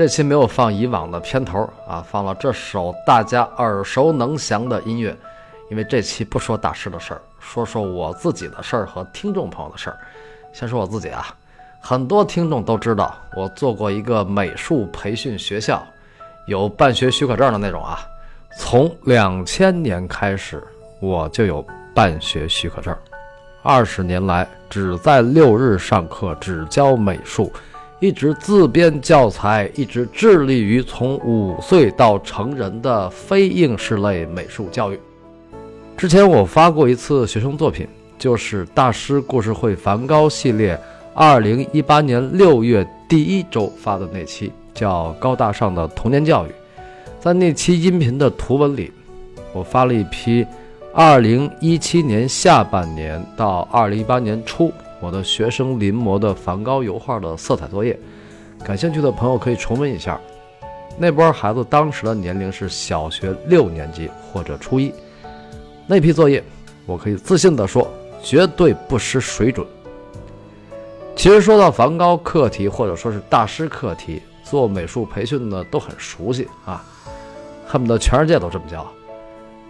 这期没有放以往的片头啊，放了这首大家耳熟能详的音乐，因为这期不说大师的事儿，说说我自己的事儿和听众朋友的事儿。先说我自己啊，很多听众都知道我做过一个美术培训学校，有办学许可证的那种啊。从两千年开始，我就有办学许可证，二十年来只在六日上课，只教美术。一直自编教材，一直致力于从五岁到成人的非应试类美术教育。之前我发过一次学生作品，就是大师故事会梵高系列，二零一八年六月第一周发的那期，叫《高大上的童年教育》。在那期音频的图文里，我发了一批二零一七年下半年到二零一八年初。我的学生临摹的梵高油画的色彩作业，感兴趣的朋友可以重温一下。那波孩子当时的年龄是小学六年级或者初一。那批作业，我可以自信地说，绝对不失水准。其实说到梵高课题或者说是大师课题，做美术培训的都很熟悉啊，恨不得全世界都这么教。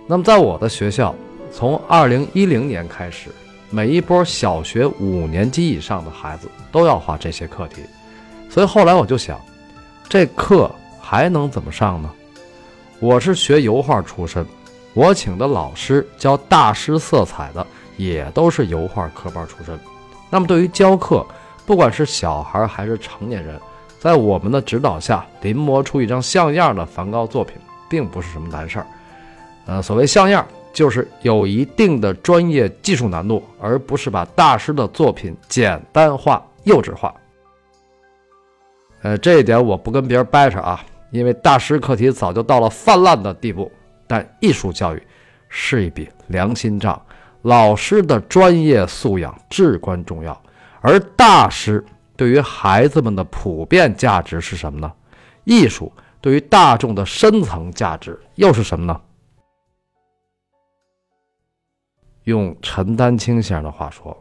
那么在我的学校，从二零一零年开始。每一波小学五年级以上的孩子都要画这些课题，所以后来我就想，这课还能怎么上呢？我是学油画出身，我请的老师教大师色彩的也都是油画科班出身。那么对于教课，不管是小孩还是成年人，在我们的指导下临摹出一张像样的梵高作品，并不是什么难事儿。呃，所谓像样。就是有一定的专业技术难度，而不是把大师的作品简单化、幼稚化。呃，这一点我不跟别人掰扯啊，因为大师课题早就到了泛滥的地步。但艺术教育是一笔良心账，老师的专业素养至关重要。而大师对于孩子们的普遍价值是什么呢？艺术对于大众的深层价值又是什么呢？用陈丹青先生的话说，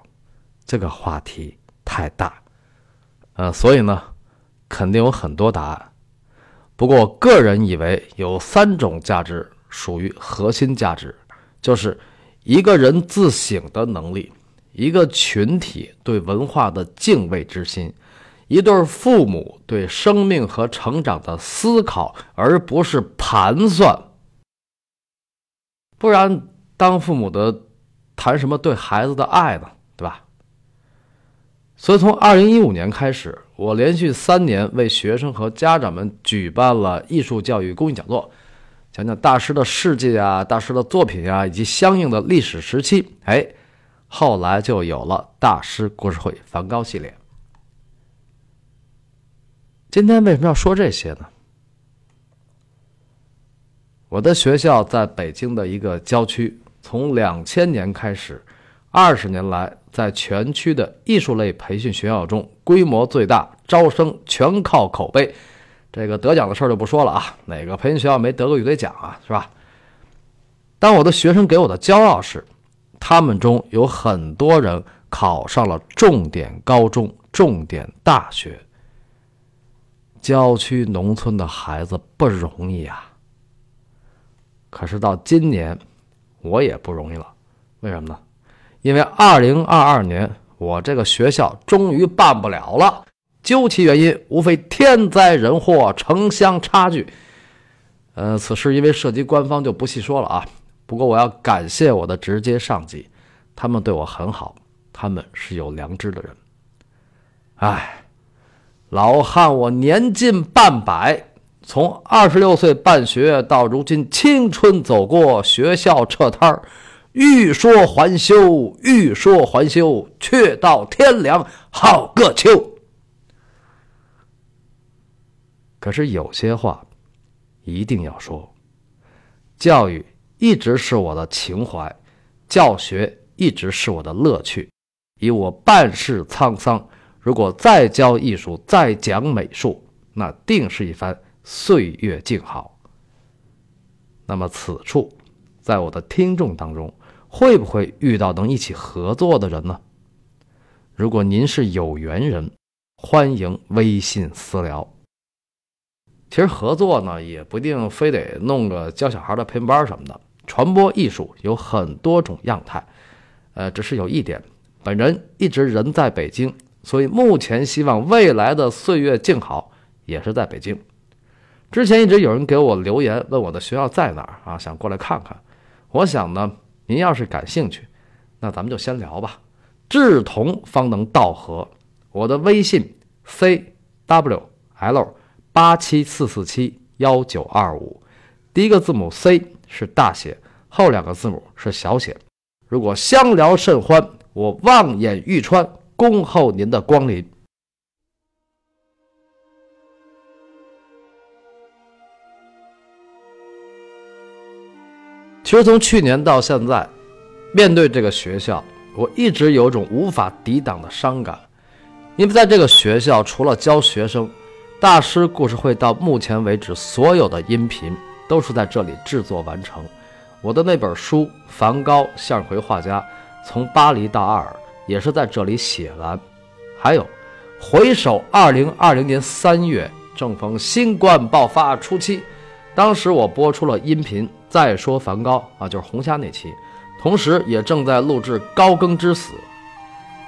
这个话题太大，呃，所以呢，肯定有很多答案。不过，个人以为有三种价值属于核心价值，就是一个人自省的能力，一个群体对文化的敬畏之心，一对父母对生命和成长的思考，而不是盘算。不然，当父母的。谈什么对孩子的爱呢？对吧？所以从二零一五年开始，我连续三年为学生和家长们举办了艺术教育公益讲座，讲讲大师的事迹啊、大师的作品啊，以及相应的历史时期。哎，后来就有了大师故事会梵高系列。今天为什么要说这些呢？我的学校在北京的一个郊区。从两千年开始，二十年来，在全区的艺术类培训学校中，规模最大，招生全靠口碑。这个得奖的事儿就不说了啊，哪个培训学校没得过一堆奖啊，是吧？但我的学生给我的骄傲是，他们中有很多人考上了重点高中、重点大学。郊区农村的孩子不容易啊。可是到今年。我也不容易了，为什么呢？因为二零二二年我这个学校终于办不了了。究其原因，无非天灾人祸、城乡差距。呃，此事因为涉及官方，就不细说了啊。不过我要感谢我的直接上级，他们对我很好，他们是有良知的人。哎，老汉，我年近半百。从二十六岁办学到如今青春走过，学校撤摊儿，欲说还休，欲说还休，却到天凉好个秋。可是有些话一定要说，教育一直是我的情怀，教学一直是我的乐趣。以我半世沧桑，如果再教艺术，再讲美术，那定是一番。岁月静好。那么此处，在我的听众当中，会不会遇到能一起合作的人呢？如果您是有缘人，欢迎微信私聊。其实合作呢，也不一定非得弄个教小孩的培训班什么的。传播艺术有很多种样态，呃，只是有一点，本人一直人在北京，所以目前希望未来的岁月静好也是在北京。之前一直有人给我留言问我的学校在哪儿啊，想过来看看。我想呢，您要是感兴趣，那咱们就先聊吧。志同方能道合，我的微信 c w l 八七四四七幺九二五，第一个字母 C 是大写，后两个字母是小写。如果相聊甚欢，我望眼欲穿，恭候您的光临。其实从去年到现在，面对这个学校，我一直有种无法抵挡的伤感，因为在这个学校，除了教学生，大师故事会到目前为止所有的音频都是在这里制作完成。我的那本书《梵高：向日葵画家：从巴黎到阿尔》也是在这里写完。还有，回首2020年3月，正逢新冠爆发初期，当时我播出了音频《再说梵高》啊，就是红虾那期。同时，也正在录制《高更之死》，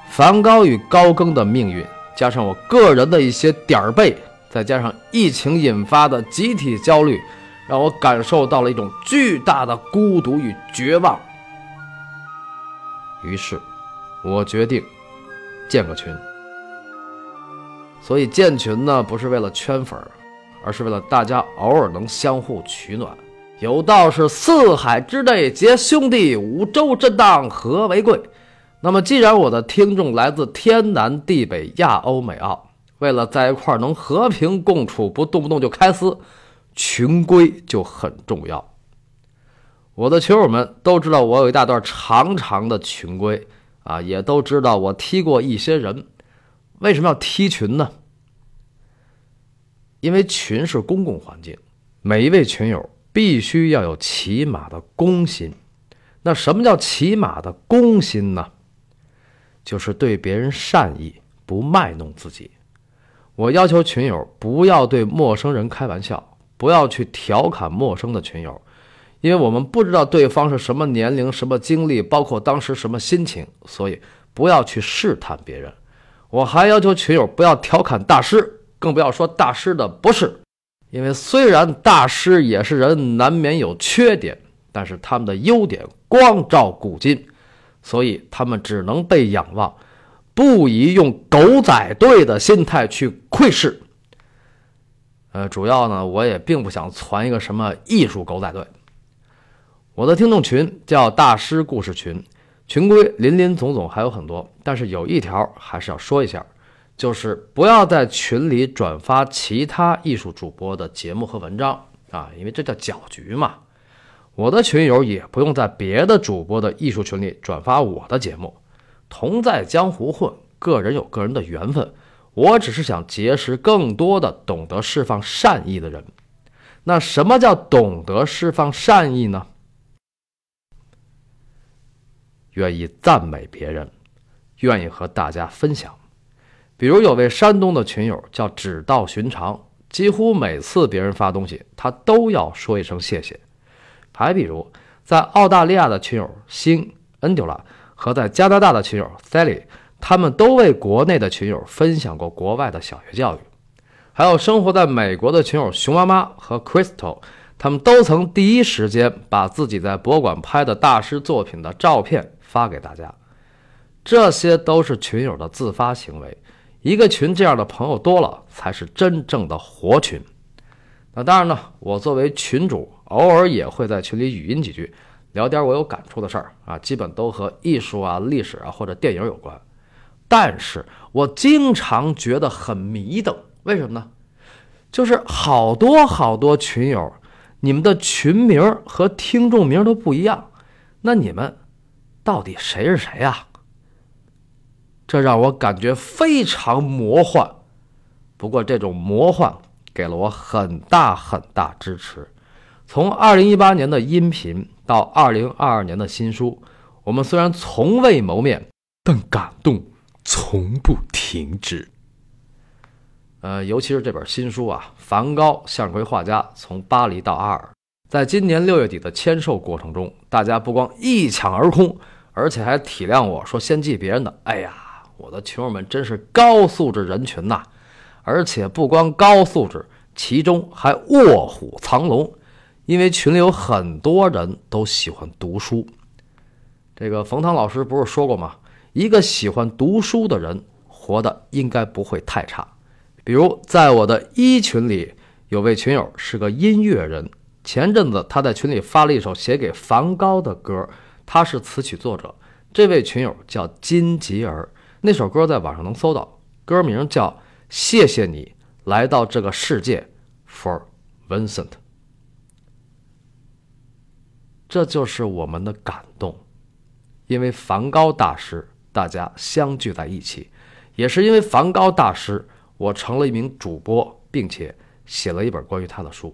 梵高与高更的命运，加上我个人的一些点儿背，再加上疫情引发的集体焦虑，让我感受到了一种巨大的孤独与绝望。于是，我决定建个群。所以建群呢，不是为了圈粉，而是为了大家偶尔能相互取暖。有道是四海之内皆兄弟，五洲震荡和为贵。那么，既然我的听众来自天南地北、亚欧美澳，为了在一块能和平共处，不动不动就开撕，群规就很重要。我的群友们都知道我有一大段长长的群规啊，也都知道我踢过一些人。为什么要踢群呢？因为群是公共环境，每一位群友。必须要有起码的公心。那什么叫起码的公心呢？就是对别人善意，不卖弄自己。我要求群友不要对陌生人开玩笑，不要去调侃陌生的群友，因为我们不知道对方是什么年龄、什么经历，包括当时什么心情，所以不要去试探别人。我还要求群友不要调侃大师，更不要说大师的不是。因为虽然大师也是人，难免有缺点，但是他们的优点光照古今，所以他们只能被仰望，不宜用狗仔队的心态去窥视。呃，主要呢，我也并不想传一个什么艺术狗仔队。我的听众群叫大师故事群，群规林林总总还有很多，但是有一条还是要说一下。就是不要在群里转发其他艺术主播的节目和文章啊，因为这叫搅局嘛。我的群友也不用在别的主播的艺术群里转发我的节目。同在江湖混，个人有个人的缘分。我只是想结识更多的懂得释放善意的人。那什么叫懂得释放善意呢？愿意赞美别人，愿意和大家分享。比如有位山东的群友叫只道寻常，几乎每次别人发东西，他都要说一声谢谢。还比如在澳大利亚的群友星恩丢拉和在加拿大的群友 Sally，他们都为国内的群友分享过国外的小学教育。还有生活在美国的群友熊妈妈和 Crystal，他们都曾第一时间把自己在博物馆拍的大师作品的照片发给大家。这些都是群友的自发行为。一个群这样的朋友多了，才是真正的活群。那当然呢，我作为群主，偶尔也会在群里语音几句，聊点我有感触的事儿啊，基本都和艺术啊、历史啊或者电影有关。但是我经常觉得很迷瞪，为什么呢？就是好多好多群友，你们的群名和听众名都不一样，那你们到底谁是谁呀？这让我感觉非常魔幻，不过这种魔幻给了我很大很大支持。从二零一八年的音频到二零二二年的新书，我们虽然从未谋面，但感动从不停止。呃，尤其是这本新书啊，《梵高向日葵画家从巴黎到阿尔》。在今年六月底的签售过程中，大家不光一抢而空，而且还体谅我说先寄别人的。哎呀，我的群友们真是高素质人群呐！而且不光高素质，其中还卧虎藏龙，因为群里有很多人都喜欢读书。这个冯唐老师不是说过吗？一个喜欢读书的人，活的应该不会太差。比如在我的一群里，有位群友是个音乐人。前阵子他在群里发了一首写给梵高的歌，他是词曲作者。这位群友叫金吉儿，那首歌在网上能搜到，歌名叫《谢谢你来到这个世界》，For Vincent。这就是我们的感动，因为梵高大师，大家相聚在一起，也是因为梵高大师，我成了一名主播，并且写了一本关于他的书。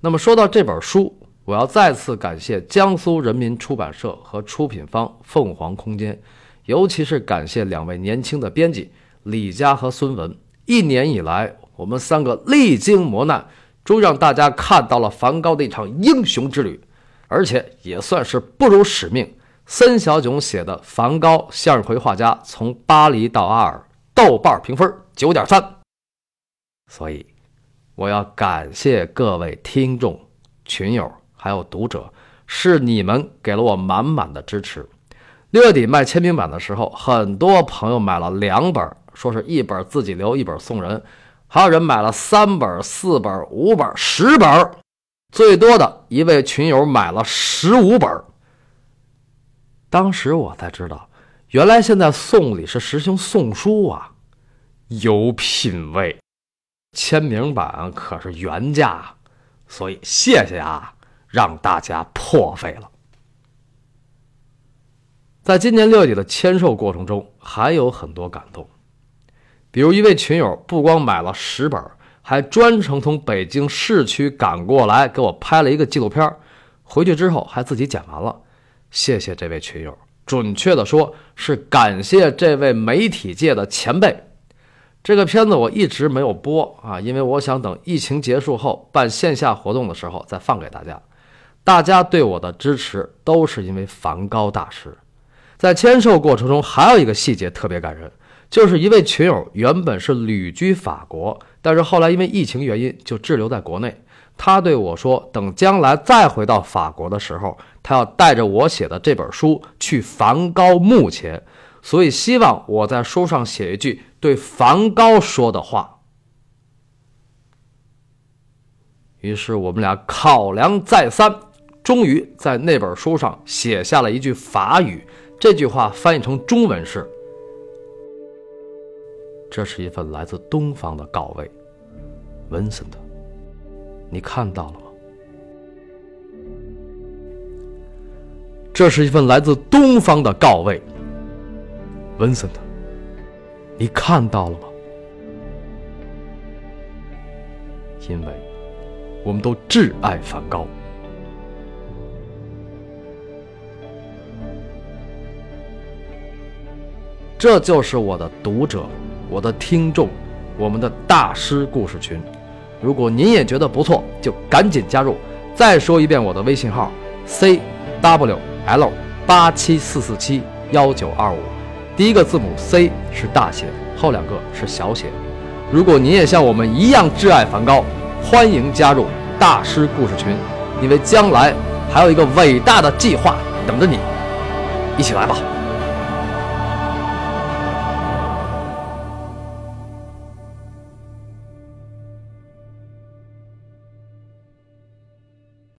那么说到这本书，我要再次感谢江苏人民出版社和出品方凤凰空间，尤其是感谢两位年轻的编辑李佳和孙文。一年以来，我们三个历经磨难，终于让大家看到了梵高的一场英雄之旅，而且也算是不辱使命。森小囧写的《梵高向日葵画家从巴黎到阿尔》，豆瓣评分九点三，所以。我要感谢各位听众、群友还有读者，是你们给了我满满的支持。六月底卖签名版的时候，很多朋友买了两本，说是一本自己留，一本送人；还有人买了三本、四本、五本、十本，最多的一位群友买了十五本。当时我才知道，原来现在送礼是实行送书啊，有品位。签名版可是原价，所以谢谢啊，让大家破费了。在今年六月底的签售过程中，还有很多感动，比如一位群友不光买了十本，还专程从北京市区赶过来给我拍了一个纪录片，回去之后还自己剪完了。谢谢这位群友，准确的说是感谢这位媒体界的前辈。这个片子我一直没有播啊，因为我想等疫情结束后办线下活动的时候再放给大家。大家对我的支持都是因为梵高大师。在签售过程中，还有一个细节特别感人，就是一位群友原本是旅居法国，但是后来因为疫情原因就滞留在国内。他对我说，等将来再回到法国的时候，他要带着我写的这本书去梵高墓前。所以希望我在书上写一句对梵高说的话。于是我们俩考量再三，终于在那本书上写下了一句法语。这句话翻译成中文是：“这是一份来自东方的告慰文森特你看到了吗？这是一份来自东方的告慰。”文森特你看到了吗？因为我们都挚爱梵高，这就是我的读者，我的听众，我们的大师故事群。如果您也觉得不错，就赶紧加入。再说一遍，我的微信号：c w l 八七四四七幺九二五。第一个字母 C 是大写，后两个是小写。如果您也像我们一样挚爱梵高，欢迎加入大师故事群，因为将来还有一个伟大的计划等着你，一起来吧。